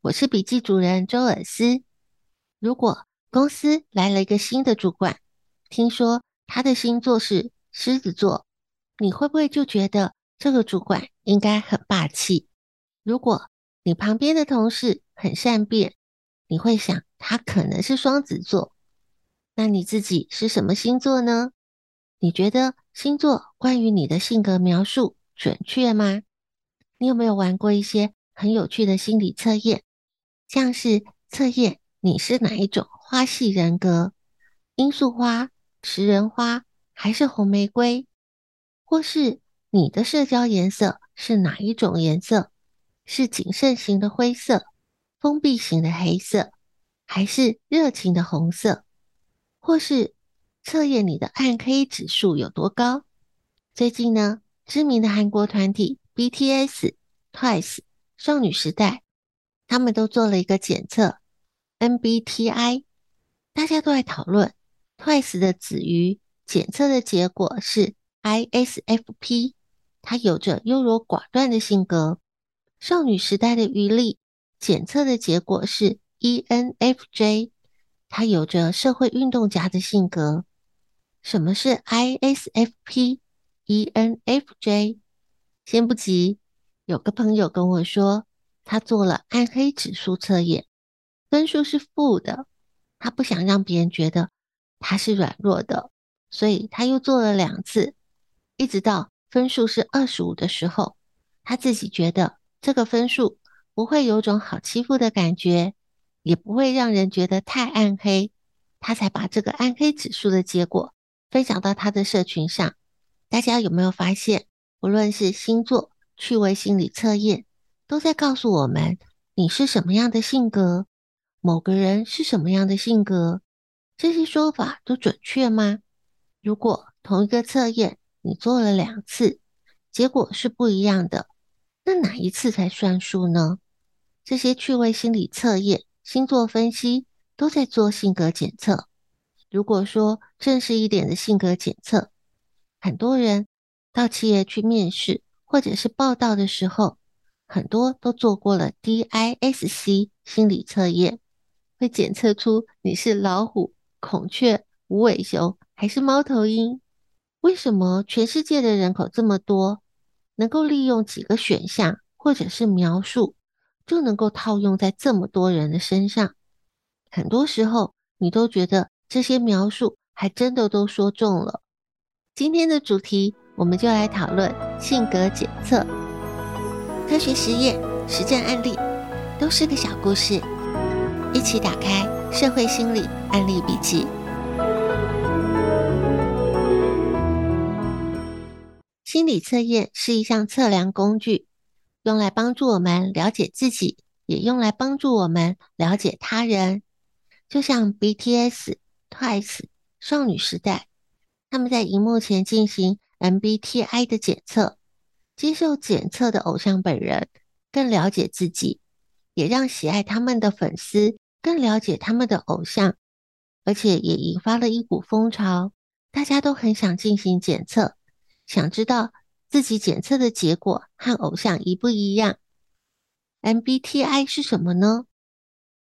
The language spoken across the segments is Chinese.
我是笔记主人周尔斯。如果公司来了一个新的主管，听说他的星座是狮子座，你会不会就觉得这个主管应该很霸气？如果你旁边的同事很善变，你会想他可能是双子座。那你自己是什么星座呢？你觉得星座关于你的性格描述准确吗？你有没有玩过一些很有趣的心理测验？像是测验你是哪一种花系人格？罂粟花、食人花还是红玫瑰？或是你的社交颜色是哪一种颜色？是谨慎型的灰色、封闭型的黑色，还是热情的红色？或是？测验你的暗黑指数有多高？最近呢，知名的韩国团体 BTS、Twice、少女时代，他们都做了一个检测 MBTI，大家都在讨论 Twice 的子瑜检测的结果是 ISFP，他有着优柔寡断的性格；少女时代的瑜丽检测的结果是 ENFJ，他有着社会运动家的性格。什么是 ISFP、ENFJ？先不急，有个朋友跟我说，他做了暗黑指数测验，分数是负的。他不想让别人觉得他是软弱的，所以他又做了两次，一直到分数是二十五的时候，他自己觉得这个分数不会有种好欺负的感觉，也不会让人觉得太暗黑，他才把这个暗黑指数的结果。分享到他的社群上，大家有没有发现，无论是星座、趣味心理测验，都在告诉我们你是什么样的性格，某个人是什么样的性格，这些说法都准确吗？如果同一个测验你做了两次，结果是不一样的，那哪一次才算数呢？这些趣味心理测验、星座分析都在做性格检测。如果说正式一点的性格检测，很多人到企业去面试或者是报到的时候，很多都做过了 DISC 心理测验，会检测出你是老虎、孔雀、无尾熊还是猫头鹰。为什么全世界的人口这么多，能够利用几个选项或者是描述，就能够套用在这么多人的身上？很多时候，你都觉得。这些描述还真的都说中了。今天的主题，我们就来讨论性格检测。科学实验、实战案例，都是个小故事。一起打开《社会心理案例笔记》。心理测验是一项测量工具，用来帮助我们了解自己，也用来帮助我们了解他人。就像 BTS。Twice 少女时代，他们在荧幕前进行 MBTI 的检测。接受检测的偶像本人更了解自己，也让喜爱他们的粉丝更了解他们的偶像。而且也引发了一股风潮，大家都很想进行检测，想知道自己检测的结果和偶像一不一样。MBTI 是什么呢？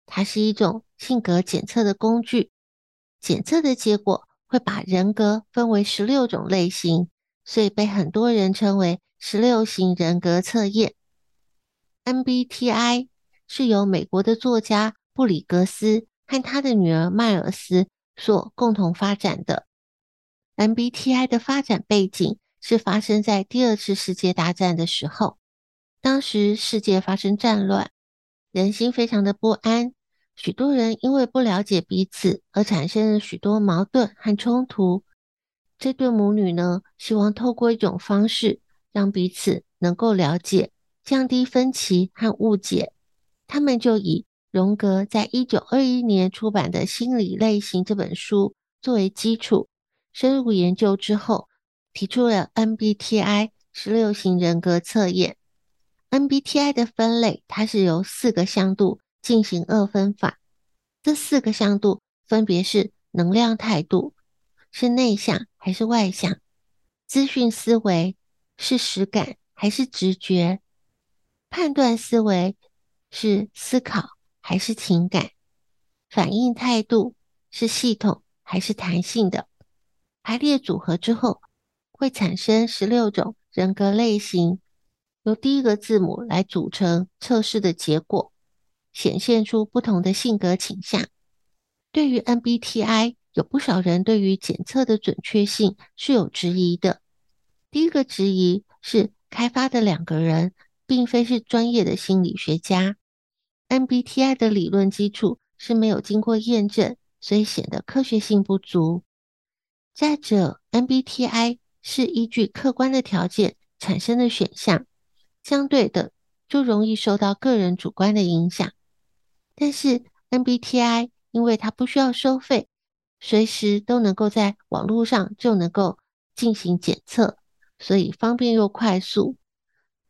它是一种性格检测的工具，检测的结果会把人格分为十六种类型，所以被很多人称为十六型人格测验。MBTI 是由美国的作家布里格斯和他的女儿迈尔斯所共同发展的。MBTI 的发展背景是发生在第二次世界大战的时候，当时世界发生战乱，人心非常的不安，许多人因为不了解彼此而产生了许多矛盾和冲突。这对母女呢，希望透过一种方式让彼此能够了解，降低分歧和误解，他们就以荣格在一九二一年出版的《心理类型》这本书作为基础，深入研究之后，提出了 MBTI 十六型人格测验。MBTI 的分类，它是由四个向度进行二分法。这四个向度分别是能量态度，是内向还是外向；资讯思维，是实感还是直觉；判断思维，是思考。还是情感反应态度是系统还是弹性的？排列组合之后会产生十六种人格类型，由第一个字母来组成测试的结果，显现出不同的性格倾向。对于 MBTI，有不少人对于检测的准确性是有质疑的。第一个质疑是开发的两个人并非是专业的心理学家。MBTI 的理论基础是没有经过验证，所以显得科学性不足。再者，MBTI 是依据客观的条件产生的选项，相对的就容易受到个人主观的影响。但是 MBTI 因为它不需要收费，随时都能够在网络上就能够进行检测，所以方便又快速。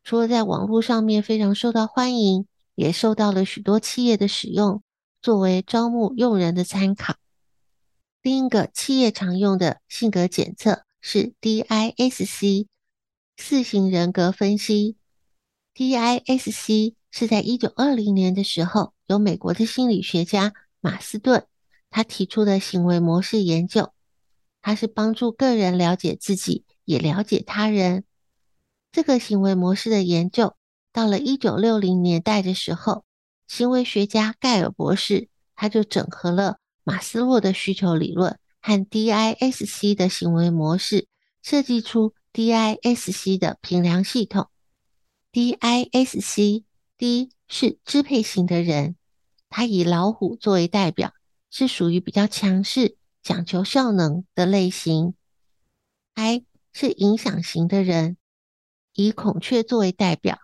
除了在网络上面非常受到欢迎。也受到了许多企业的使用，作为招募用人的参考。另一个企业常用的性格检测是 DISC 四型人格分析。DISC 是在一九二零年的时候，由美国的心理学家马斯顿他提出的行为模式研究。它是帮助个人了解自己，也了解他人。这个行为模式的研究。到了一九六零年代的时候，行为学家盖尔博士他就整合了马斯洛的需求理论和 DISC 的行为模式，设计出 DISC 的评量系统。DISC D 是支配型的人，他以老虎作为代表，是属于比较强势、讲求效能的类型。I 是影响型的人，以孔雀作为代表。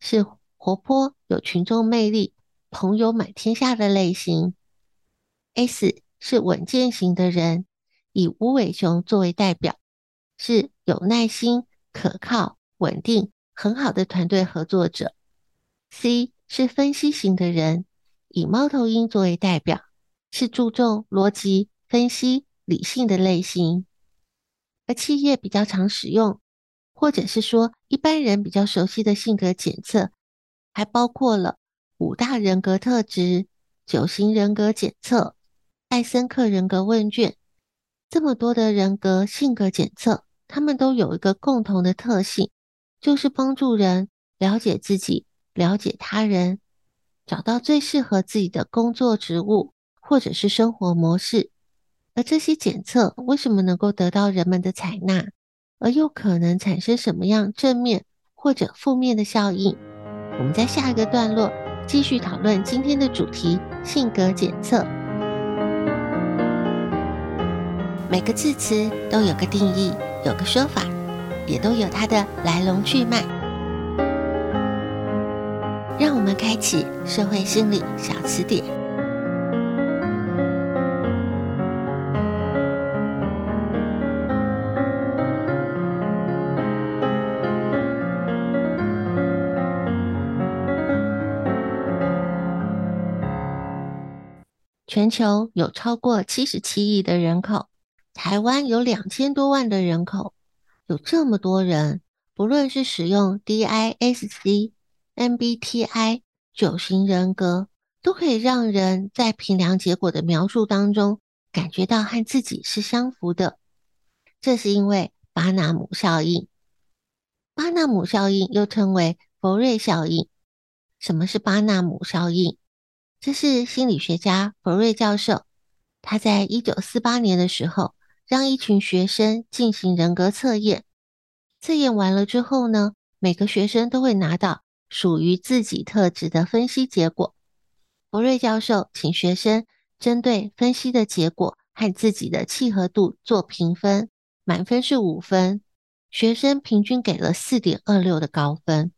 是活泼、有群众魅力、朋友满天下的类型。S 是稳健型的人，以无尾熊作为代表，是有耐心、可靠、稳定、很好的团队合作者。C 是分析型的人，以猫头鹰作为代表，是注重逻辑分析、理性的类型。而企业比较常使用。或者是说，一般人比较熟悉的性格检测，还包括了五大人格特质、九型人格检测、艾森克人格问卷，这么多的人格性格检测，他们都有一个共同的特性，就是帮助人了解自己、了解他人，找到最适合自己的工作职务或者是生活模式。而这些检测为什么能够得到人们的采纳？而又可能产生什么样正面或者负面的效应？我们在下一个段落继续讨论今天的主题——性格检测。每个字词都有个定义，有个说法，也都有它的来龙去脉。让我们开启社会心理小词典。全球有超过七十七亿的人口，台湾有两千多万的人口，有这么多人，不论是使用 DISC、MBTI 九型人格，都可以让人在评量结果的描述当中感觉到和自己是相符的。这是因为巴纳姆效应。巴纳姆效应又称为佛瑞效应。什么是巴纳姆效应？这是心理学家佛瑞教授，他在一九四八年的时候，让一群学生进行人格测验。测验完了之后呢，每个学生都会拿到属于自己特质的分析结果。佛瑞教授请学生针对分析的结果和自己的契合度做评分，满分是五分，学生平均给了四点二六的高分。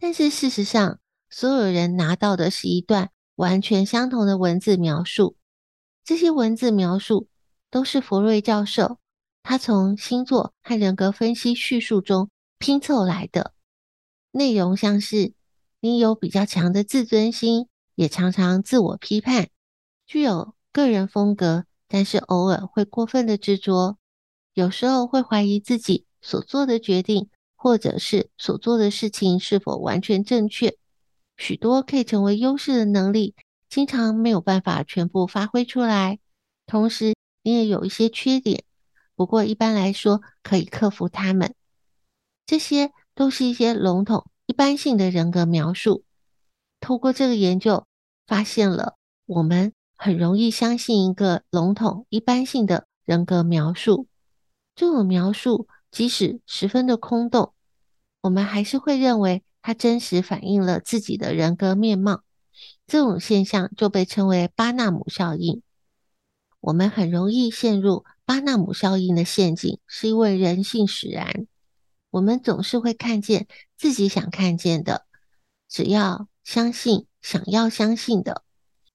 但是事实上，所有人拿到的是一段。完全相同的文字描述，这些文字描述都是弗瑞教授他从星座和人格分析叙述中拼凑来的。内容像是你有比较强的自尊心，也常常自我批判，具有个人风格，但是偶尔会过分的执着，有时候会怀疑自己所做的决定或者是所做的事情是否完全正确。许多可以成为优势的能力，经常没有办法全部发挥出来。同时，你也有一些缺点，不过一般来说可以克服它们。这些都是一些笼统、一般性的人格描述。透过这个研究，发现了我们很容易相信一个笼统、一般性的人格描述。这种描述即使十分的空洞，我们还是会认为。它真实反映了自己的人格面貌，这种现象就被称为巴纳姆效应。我们很容易陷入巴纳姆效应的陷阱，是因为人性使然。我们总是会看见自己想看见的，只要相信想要相信的，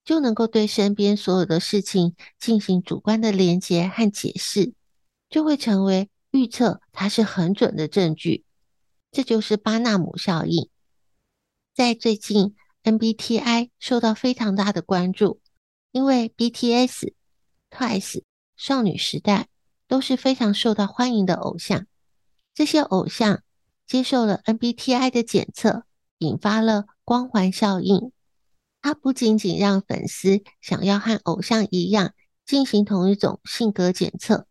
就能够对身边所有的事情进行主观的连接和解释，就会成为预测它是很准的证据。这就是巴纳姆效应。在最近，MBTI 受到非常大的关注，因为 BTS、Twice、少女时代都是非常受到欢迎的偶像。这些偶像接受了 MBTI 的检测，引发了光环效应。它不仅仅让粉丝想要和偶像一样进行同一种性格检测，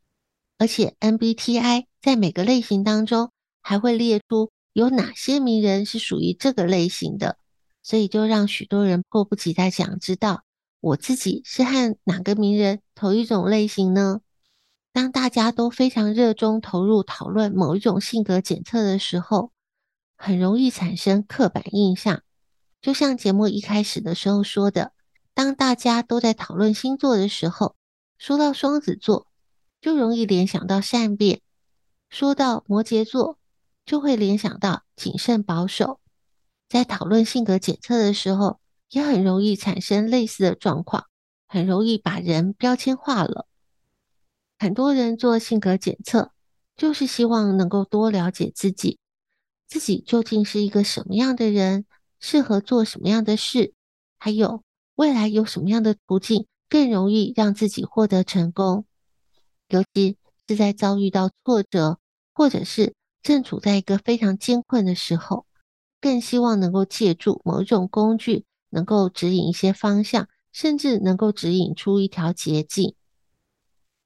而且 MBTI 在每个类型当中还会列出。有哪些名人是属于这个类型的？所以就让许多人迫不及待想知道，我自己是和哪个名人同一种类型呢？当大家都非常热衷投入讨论某一种性格检测的时候，很容易产生刻板印象。就像节目一开始的时候说的，当大家都在讨论星座的时候，说到双子座，就容易联想到善变；说到摩羯座，就会联想到谨慎保守，在讨论性格检测的时候，也很容易产生类似的状况，很容易把人标签化了。很多人做性格检测，就是希望能够多了解自己，自己究竟是一个什么样的人，适合做什么样的事，还有未来有什么样的途径更容易让自己获得成功。尤其是在遭遇到挫折，或者是正处在一个非常艰困的时候，更希望能够借助某一种工具，能够指引一些方向，甚至能够指引出一条捷径。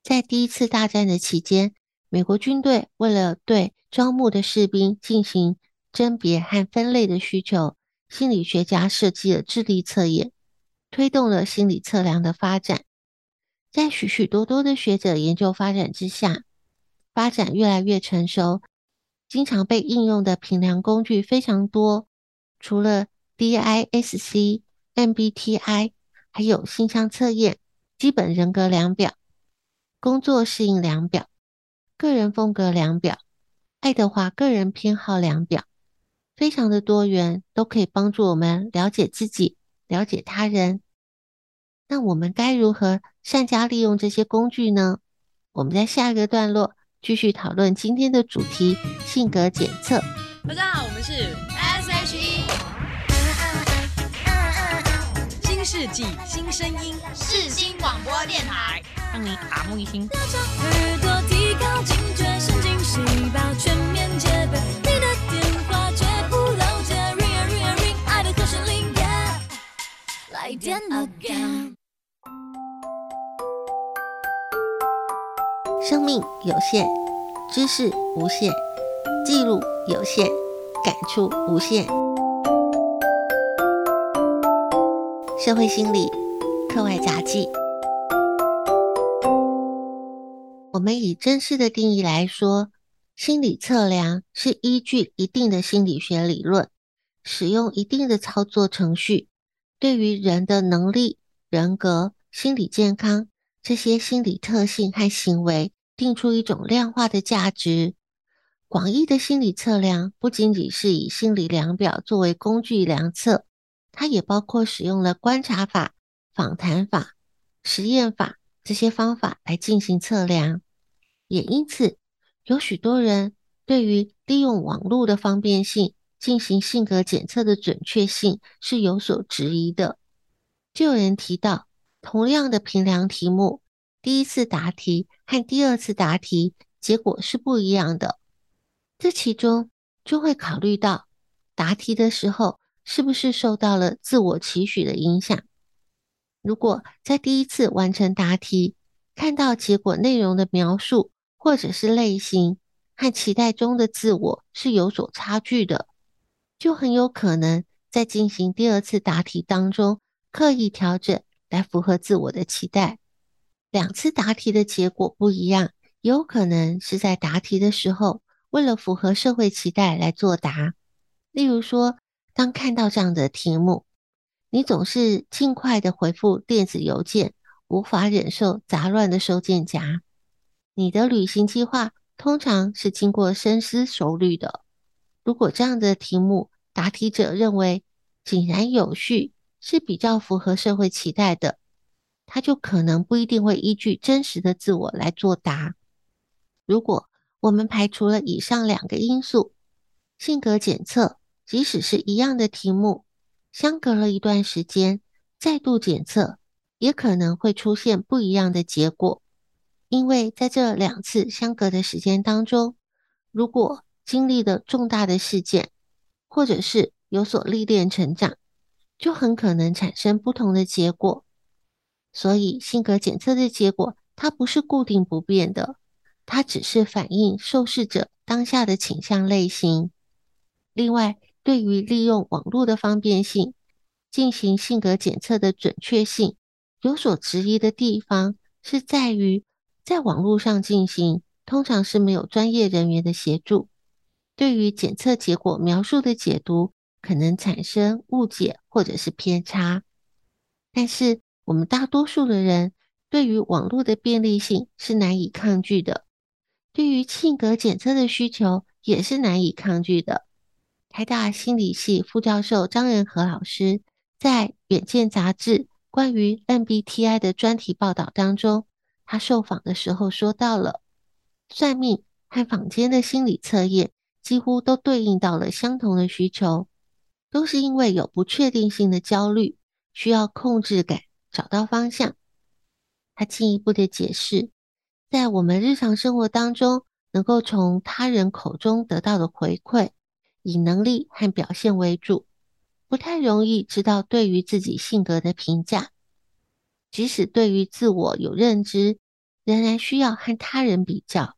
在第一次大战的期间，美国军队为了对招募的士兵进行甄别和分类的需求，心理学家设计了智力测验，推动了心理测量的发展。在许许多多的学者研究发展之下，发展越来越成熟。经常被应用的评量工具非常多，除了 DISC、MBTI，还有性向测验、基本人格量表、工作适应量表、个人风格量表、爱德华个人偏好量表，非常的多元，都可以帮助我们了解自己、了解他人。那我们该如何善加利用这些工具呢？我们在下一个段落。继续讨论今天的主题：性格检测。大家好，我们是 S H E，新世纪新声音，世新广播电台，让你耳目一新。耳朵提高警觉，神经细胞全面戒备，你的电话绝不漏接，ring a ring a ring，爱的和弦铃，yeah，来电 again。生命有限，知识无限，记录有限，感触无限。社会心理课外杂记。我们以正式的定义来说，心理测量是依据一定的心理学理论，使用一定的操作程序，对于人的能力、人格、心理健康这些心理特性和行为，定出一种量化的价值。广义的心理测量不仅仅是以心理量表作为工具量测。它也包括使用了观察法、访谈法、实验法这些方法来进行测量，也因此有许多人对于利用网络的方便性进行性格检测的准确性是有所质疑的。就有人提到，同样的评量题目，第一次答题和第二次答题结果是不一样的，这其中就会考虑到答题的时候。是不是受到了自我期许的影响？如果在第一次完成答题，看到结果内容的描述或者是类型和期待中的自我是有所差距的，就很有可能在进行第二次答题当中刻意调整来符合自我的期待。两次答题的结果不一样，有可能是在答题的时候为了符合社会期待来作答，例如说。当看到这样的题目，你总是尽快的回复电子邮件，无法忍受杂乱的收件夹。你的旅行计划通常是经过深思熟虑的。如果这样的题目答题者认为井然有序，是比较符合社会期待的，他就可能不一定会依据真实的自我来作答。如果我们排除了以上两个因素，性格检测。即使是一样的题目，相隔了一段时间再度检测，也可能会出现不一样的结果。因为在这两次相隔的时间当中，如果经历了重大的事件，或者是有所历练成长，就很可能产生不同的结果。所以性格检测的结果，它不是固定不变的，它只是反映受试者当下的倾向类型。另外，对于利用网络的方便性进行性格检测的准确性有所质疑的地方，是在于在网络上进行，通常是没有专业人员的协助，对于检测结果描述的解读可能产生误解或者是偏差。但是我们大多数的人对于网络的便利性是难以抗拒的，对于性格检测的需求也是难以抗拒的。台大心理系副教授张仁和老师在《远见》杂志关于 MBTI 的专题报道当中，他受访的时候说到了，算命和坊间的心理测验几乎都对应到了相同的需求，都是因为有不确定性的焦虑，需要控制感，找到方向。他进一步的解释，在我们日常生活当中，能够从他人口中得到的回馈。以能力和表现为主，不太容易知道对于自己性格的评价。即使对于自我有认知，仍然需要和他人比较。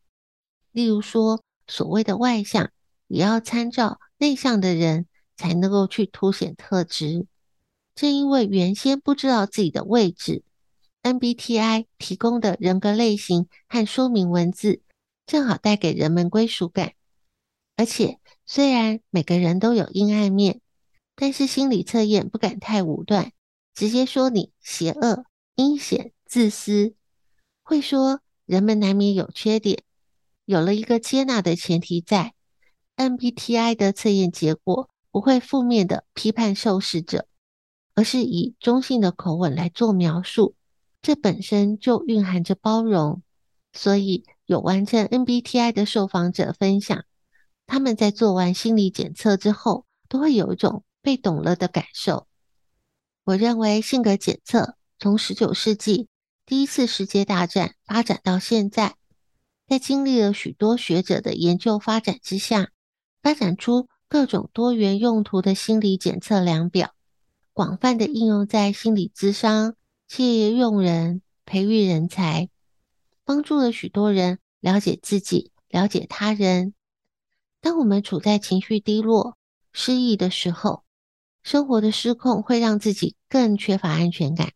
例如说，所谓的外向，也要参照内向的人才能够去凸显特质。正因为原先不知道自己的位置，MBTI 提供的人格类型和说明文字，正好带给人们归属感，而且。虽然每个人都有阴暗面，但是心理测验不敢太武断，直接说你邪恶、阴险、自私。会说人们难免有缺点，有了一个接纳的前提在，MBTI 的测验结果不会负面的批判受试者，而是以中性的口吻来做描述，这本身就蕴含着包容。所以有完成 MBTI 的受访者分享。他们在做完心理检测之后，都会有一种被懂了的感受。我认为性格检测从十九世纪第一次世界大战发展到现在，在经历了许多学者的研究发展之下，发展出各种多元用途的心理检测量表，广泛的应用在心理咨商、企业用人、培育人才，帮助了许多人了解自己、了解他人。当我们处在情绪低落、失意的时候，生活的失控会让自己更缺乏安全感。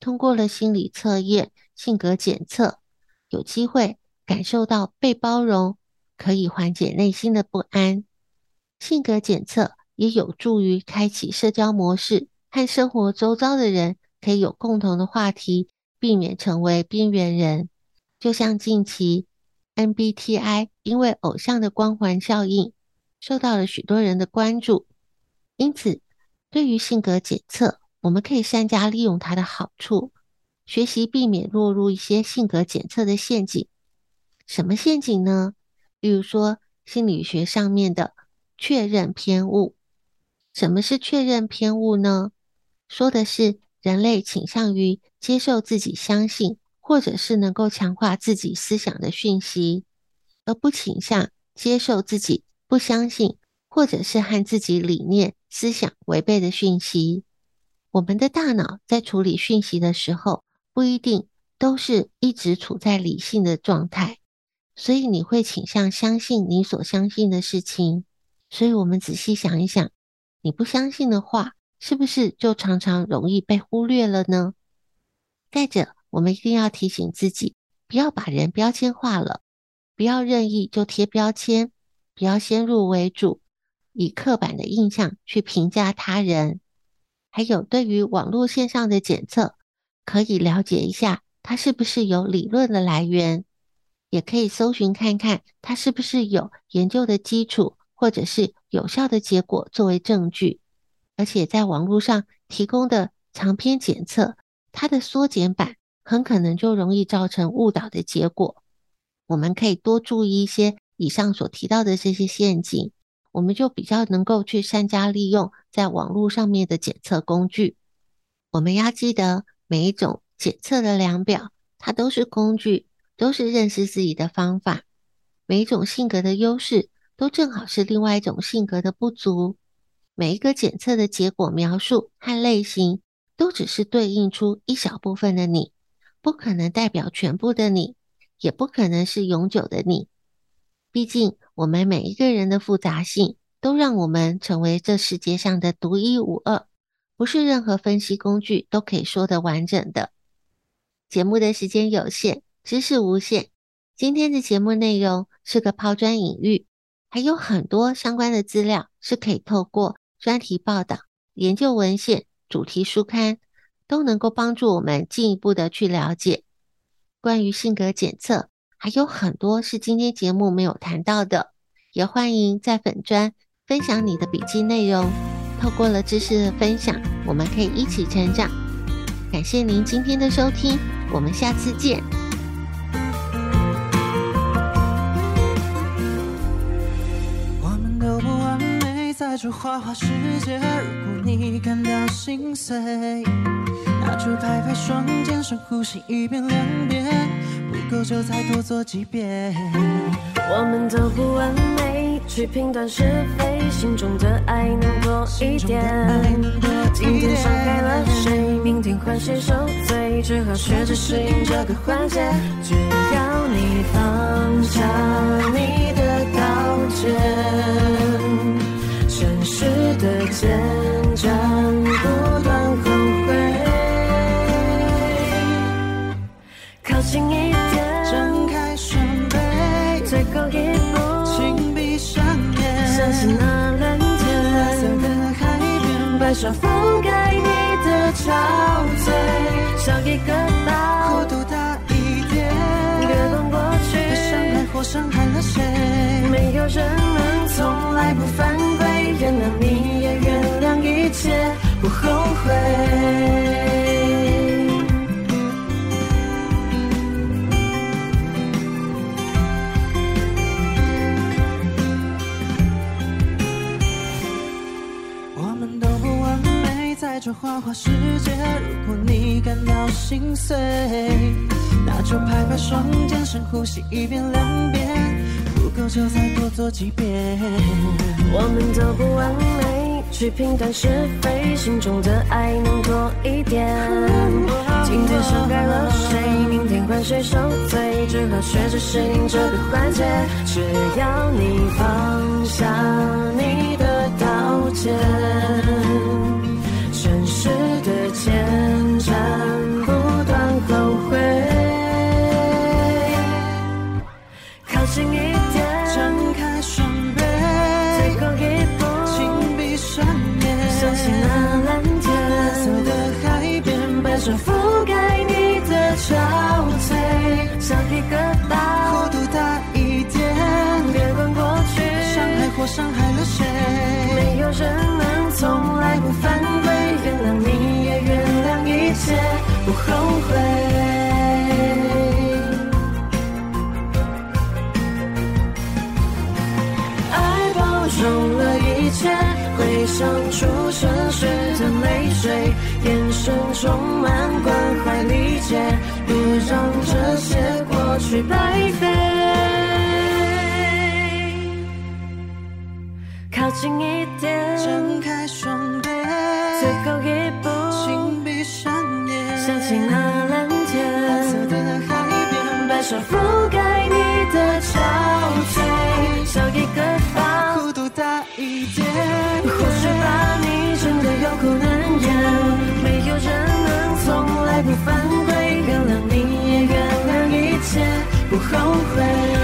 通过了心理测验、性格检测，有机会感受到被包容，可以缓解内心的不安。性格检测也有助于开启社交模式，和生活周遭的人可以有共同的话题，避免成为边缘人。就像近期 MBTI 因为偶像的光环效应，受到了许多人的关注，因此。对于性格检测，我们可以善加利用它的好处，学习避免落入一些性格检测的陷阱。什么陷阱呢？例如说，心理学上面的确认偏误。什么是确认偏误呢？说的是人类倾向于接受自己相信，或者是能够强化自己思想的讯息，而不倾向接受自己不相信，或者是和自己理念。思想违背的讯息，我们的大脑在处理讯息的时候，不一定都是一直处在理性的状态，所以你会倾向相信你所相信的事情。所以，我们仔细想一想，你不相信的话，是不是就常常容易被忽略了呢？再者，我们一定要提醒自己，不要把人标签化了，不要任意就贴标签，不要先入为主。以刻板的印象去评价他人，还有对于网络线上的检测，可以了解一下它是不是有理论的来源，也可以搜寻看看它是不是有研究的基础，或者是有效的结果作为证据。而且在网络上提供的长篇检测，它的缩减版很可能就容易造成误导的结果。我们可以多注意一些以上所提到的这些陷阱。我们就比较能够去善加利用在网络上面的检测工具。我们要记得，每一种检测的量表，它都是工具，都是认识自己的方法。每一种性格的优势，都正好是另外一种性格的不足。每一个检测的结果描述和类型，都只是对应出一小部分的你，不可能代表全部的你，也不可能是永久的你。毕竟，我们每一个人的复杂性，都让我们成为这世界上的独一无二，不是任何分析工具都可以说得完整的。节目的时间有限，知识无限。今天的节目内容是个抛砖引玉，还有很多相关的资料是可以透过专题报道、研究文献、主题书刊，都能够帮助我们进一步的去了解关于性格检测。还有很多是今天节目没有谈到的，也欢迎在粉专分享你的笔记内容。透过了知识的分享，我们可以一起成长。感谢您今天的收听，我们下次见。都不完美，在这花花世界，如果你感到心碎，那就拍拍双肩，深呼吸一遍两遍。不够就再多做几遍。我们都不完美，去评断是非，心中的爱能多一点。今天伤害了谁，明天换谁受罪，只好学着适应这个环节。只要你放下你的间，城市的坚强不断后悔，靠近一点，张开双臂，最后一步，请闭上眼，相信那蓝天，蓝色的海边，白沙覆盖你的憔悴，笑一个。人们从来不犯规，原谅你也原谅一切，不后悔。我们都不完美，在这花花世界。如果你感到心碎，那就拍拍双肩，深呼吸一遍两遍，够就再多做几遍。我们都不完美，去评断是非，心中的爱能多一点。今天伤害了谁，明天换谁受罪，只好学着适应这个环节。只要你放下你的道歉。伤去白费。靠近一点，睁开双臂，最后一步，请闭上眼，想起那蓝天，蓝色的海边，白纱覆盖你的憔悴，少一个疤，弧度大一点，或许吧，你真的有苦难言，没有人能从来不犯些，不后悔。